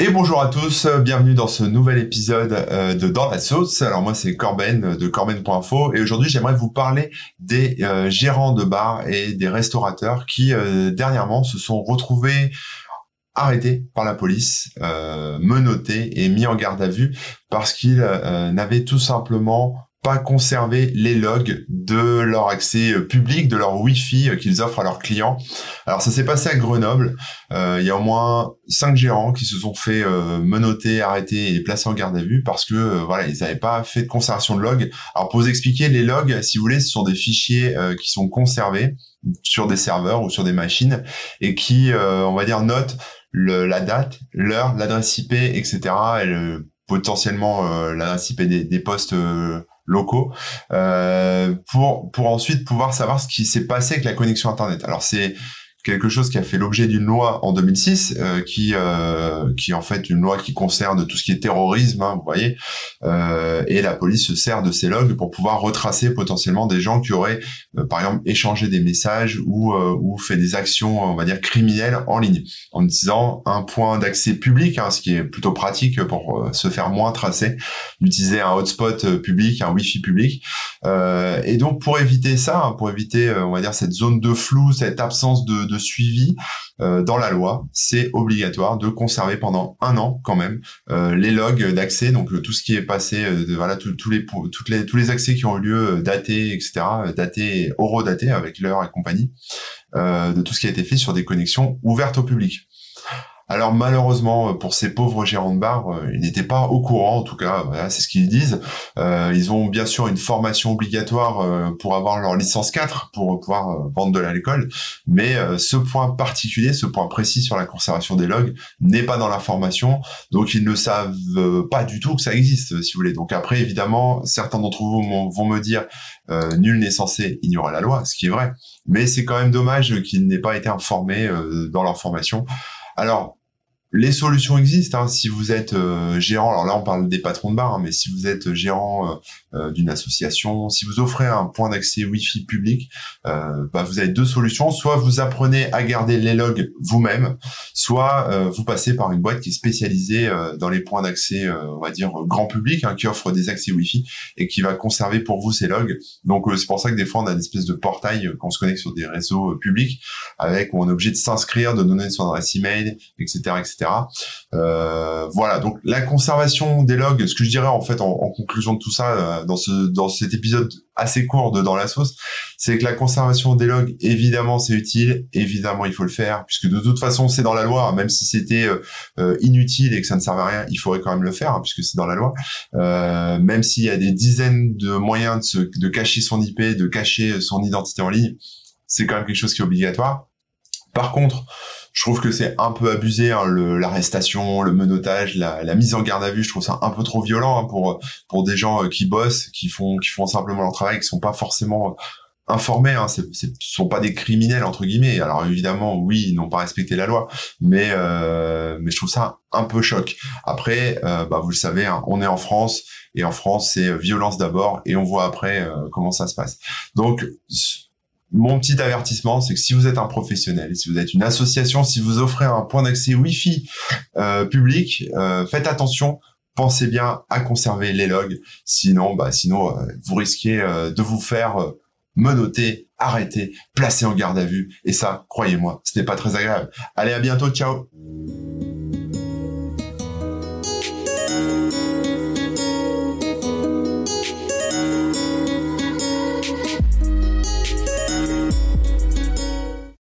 Et bonjour à tous, bienvenue dans ce nouvel épisode euh, de Dans la sauce. Alors moi c'est Corben de Corben.info et aujourd'hui j'aimerais vous parler des euh, gérants de bars et des restaurateurs qui euh, dernièrement se sont retrouvés arrêtés par la police, menottés et mis en garde à vue parce qu'ils n'avaient tout simplement pas conserver les logs de leur accès euh, public, de leur Wi-Fi euh, qu'ils offrent à leurs clients. Alors ça s'est passé à Grenoble. Euh, il y a au moins cinq gérants qui se sont fait menotter, arrêter et placer en garde à vue parce que voilà ils n'avaient pas fait de conservation de logs. Alors pour vous expliquer, les logs, si vous voulez, ce sont des fichiers qui sont conservés sur des serveurs ou sur des machines et qui, on va dire, notent la date, l'heure, l'adresse IP, etc. et potentiellement l'adresse IP des, des postes locaux euh, pour pour ensuite pouvoir savoir ce qui s'est passé avec la connexion internet. Alors c'est quelque chose qui a fait l'objet d'une loi en 2006, euh, qui euh, qui est en fait une loi qui concerne tout ce qui est terrorisme, hein, vous voyez, euh, et la police se sert de ces logs pour pouvoir retracer potentiellement des gens qui auraient, par exemple, échangé des messages ou ou fait des actions, on va dire criminelles en ligne, en utilisant un point d'accès public, hein, ce qui est plutôt pratique pour se faire moins tracer, d'utiliser un hotspot public, un wifi public, et donc pour éviter ça, hein, pour éviter, on va dire cette zone de flou, cette absence de suivi euh, dans la loi, c'est obligatoire de conserver pendant un an quand même euh, les logs d'accès, donc euh, tout ce qui est passé, voilà, tous les, tous les accès qui ont eu lieu datés, etc., datés, horodatés avec l'heure et compagnie, de tout ce qui a été fait sur des connexions ouvertes au public. Alors malheureusement euh, pour ces pauvres gérants de bar, euh, ils n'étaient pas au courant, en tout cas, c'est ce qu'ils disent. Euh, ils ont bien sûr une formation obligatoire pour avoir leur licence 4 pour pouvoir vendre de l'alcool, mais ce point particulier, ce point précis sur la conservation des logs n'est pas dans la formation, donc ils ne savent pas du tout que ça existe, si vous voulez. Donc après, évidemment, certains d'entre vous vont me dire nul n'est censé ignorer la loi, ce qui est vrai, mais c'est quand même dommage qu'ils n'aient pas été informés dans leur formation. Alors, les solutions existent. Hein. Si vous êtes euh, gérant, alors là on parle des patrons de bar, hein, mais si vous êtes gérant euh, euh, d'une association, si vous offrez un point d'accès Wi-Fi public, bah, vous avez deux solutions. Soit vous apprenez à garder les logs vous-même, soit vous passez par une boîte qui est spécialisée dans les points d'accès, on va dire grand public, hein, qui offre des accès Wi-Fi et qui va conserver pour vous ces logs. Donc c'est pour ça que des fois on a une espèce de portail quand on se connecte sur des réseaux publics, avec où on est obligé de s'inscrire, de donner son adresse email, etc., etc. Euh, voilà, donc la conservation des logs, ce que je dirais en fait en, conclusion de tout ça, euh, dans ce dans cet épisode assez court de Dans la sauce, c'est que la conservation des logs, évidemment, c'est utile, évidemment, il faut le faire, puisque de toute façon, c'est dans la loi, même si c'était euh, inutile et que ça ne servait à rien, il faudrait quand même le faire, hein, puisque c'est dans la loi. même s'il y a des dizaines de moyens de, de cacher son IP, de cacher son identité en ligne, c'est quand même quelque chose qui est obligatoire. Par contre, je trouve que c'est un peu abusé hein, l'arrestation, le menottage, la, la, mise en garde à vue. Je trouve ça un peu trop violent hein, pour pour des gens euh, qui bossent, qui font qui font simplement leur travail, qui sont pas forcément euh, informés. Hein, ce sont pas des criminels entre guillemets. Alors évidemment, oui, ils n'ont pas respecté la loi, mais euh, mais je trouve ça un peu choc. Après, euh, bah, vous le savez, hein, on est en France et en France c'est violence d'abord et on voit après comment ça se passe. Donc mon petit avertissement, c'est que si vous êtes un professionnel, si vous êtes une association, si vous offrez un point d'accès Wi-Fi euh, public, euh, faites attention. Pensez bien à conserver les logs, sinon, bah, sinon, euh, vous risquez de vous faire menoter, arrêter, placer en garde à vue. Et ça, croyez-moi, ce n'est pas très agréable. Allez, à bientôt, ciao.